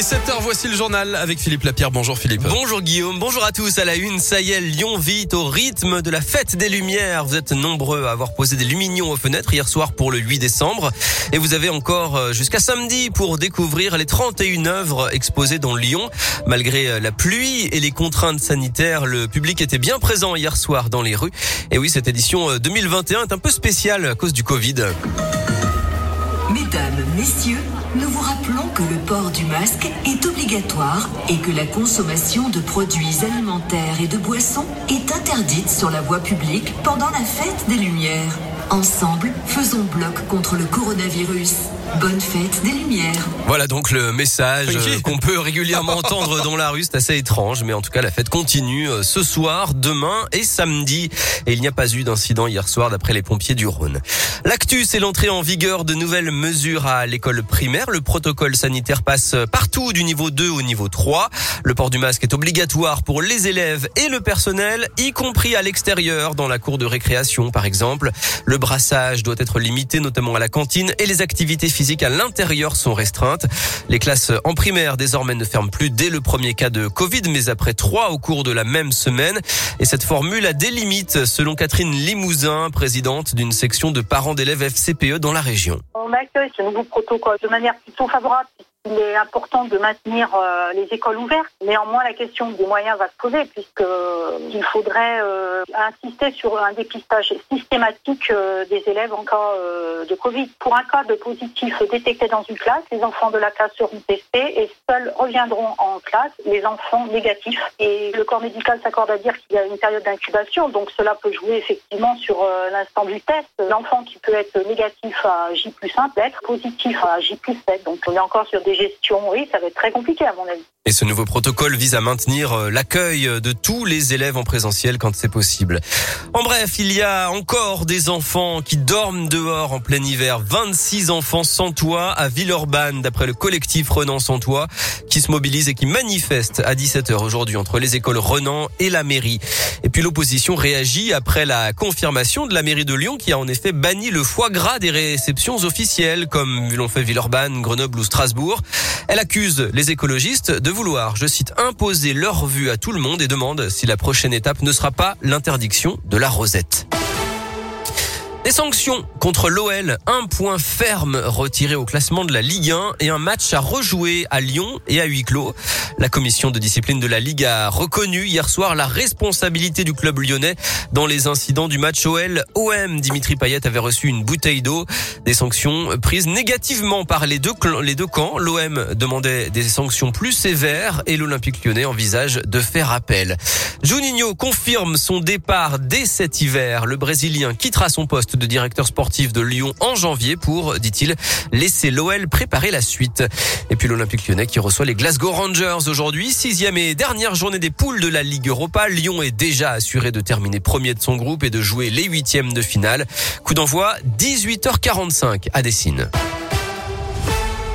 est 7h, voici le journal avec Philippe Lapierre. Bonjour Philippe. Bonjour Guillaume, bonjour à tous. À la une, ça y est, Lyon vit au rythme de la fête des Lumières. Vous êtes nombreux à avoir posé des lumignons aux fenêtres hier soir pour le 8 décembre. Et vous avez encore euh, jusqu'à samedi pour découvrir les 31 œuvres exposées dans Lyon. Malgré euh, la pluie et les contraintes sanitaires, le public était bien présent hier soir dans les rues. Et oui, cette édition 2021 euh, est un peu spéciale à cause du Covid. Mesdames, messieurs, nous vous rappelons que le port du masque est obligatoire et que la consommation de produits alimentaires et de boissons est interdite sur la voie publique pendant la fête des Lumières. Ensemble, faisons bloc contre le coronavirus. Bonne fête des Lumières. Voilà donc le message euh, qu'on peut régulièrement entendre dans la rue. C'est assez étrange, mais en tout cas la fête continue euh, ce soir, demain et samedi. Et il n'y a pas eu d'incident hier soir d'après les pompiers du Rhône. L'actu, c'est l'entrée en vigueur de nouvelles mesures à l'école primaire. Le protocole sanitaire passe partout du niveau 2 au niveau 3. Le port du masque est obligatoire pour les élèves et le personnel, y compris à l'extérieur, dans la cour de récréation par exemple. Le brassage doit être limité notamment à la cantine et les activités physiques à l'intérieur sont restreintes. Les classes en primaire désormais ne ferment plus dès le premier cas de Covid, mais après trois au cours de la même semaine. Et cette formule a des limites, selon Catherine Limousin, présidente d'une section de parents d'élèves FCPE dans la région. On accueille ce nouveau protocole de manière plutôt favorable il est important de maintenir euh, les écoles ouvertes. Néanmoins, la question des moyens va se poser puisque euh, faudrait euh, insister sur un dépistage systématique des élèves en cas de Covid. Pour un cas de positif détecté dans une classe, les enfants de la classe seront testés et seuls reviendront en classe les enfants négatifs. Et le corps médical s'accorde à dire qu'il y a une période d'incubation, donc cela peut jouer effectivement sur l'instant du test. L'enfant qui peut être négatif à J plus 1 peut être positif à J plus 7. Donc on est encore sur des gestion, oui, ça va être très compliqué à mon avis. Et ce nouveau protocole vise à maintenir euh, l'accueil de tous les élèves en présentiel quand c'est possible. En bref, il y a encore des enfants qui dorment dehors en plein hiver. 26 enfants sans toit à Villeurbanne, d'après le collectif Renan sans toit, qui se mobilise et qui manifeste à 17h aujourd'hui entre les écoles Renan et la mairie. Et puis l'opposition réagit après la confirmation de la mairie de Lyon qui a en effet banni le foie gras des réceptions officielles comme l'ont fait Villeurbanne, Grenoble ou Strasbourg. Elle accuse les écologistes de vouloir, je cite, imposer leur vue à tout le monde et demande si la prochaine étape ne sera pas l'interdiction de la rosette. Des sanctions contre l'OL, un point ferme retiré au classement de la Ligue 1 et un match à rejouer à Lyon et à huis clos. La commission de discipline de la Ligue a reconnu hier soir la responsabilité du club lyonnais dans les incidents du match OL-OM. Dimitri Payet avait reçu une bouteille d'eau. Des sanctions prises négativement par les deux, les deux camps. L'OM demandait des sanctions plus sévères et l'Olympique lyonnais envisage de faire appel. Juninho confirme son départ dès cet hiver. Le Brésilien quittera son de directeur sportif de Lyon en janvier pour, dit-il, laisser l'OL préparer la suite. Et puis l'Olympique lyonnais qui reçoit les Glasgow Rangers aujourd'hui, sixième et dernière journée des poules de la Ligue Europa. Lyon est déjà assuré de terminer premier de son groupe et de jouer les huitièmes de finale. Coup d'envoi 18h45 à Dessine.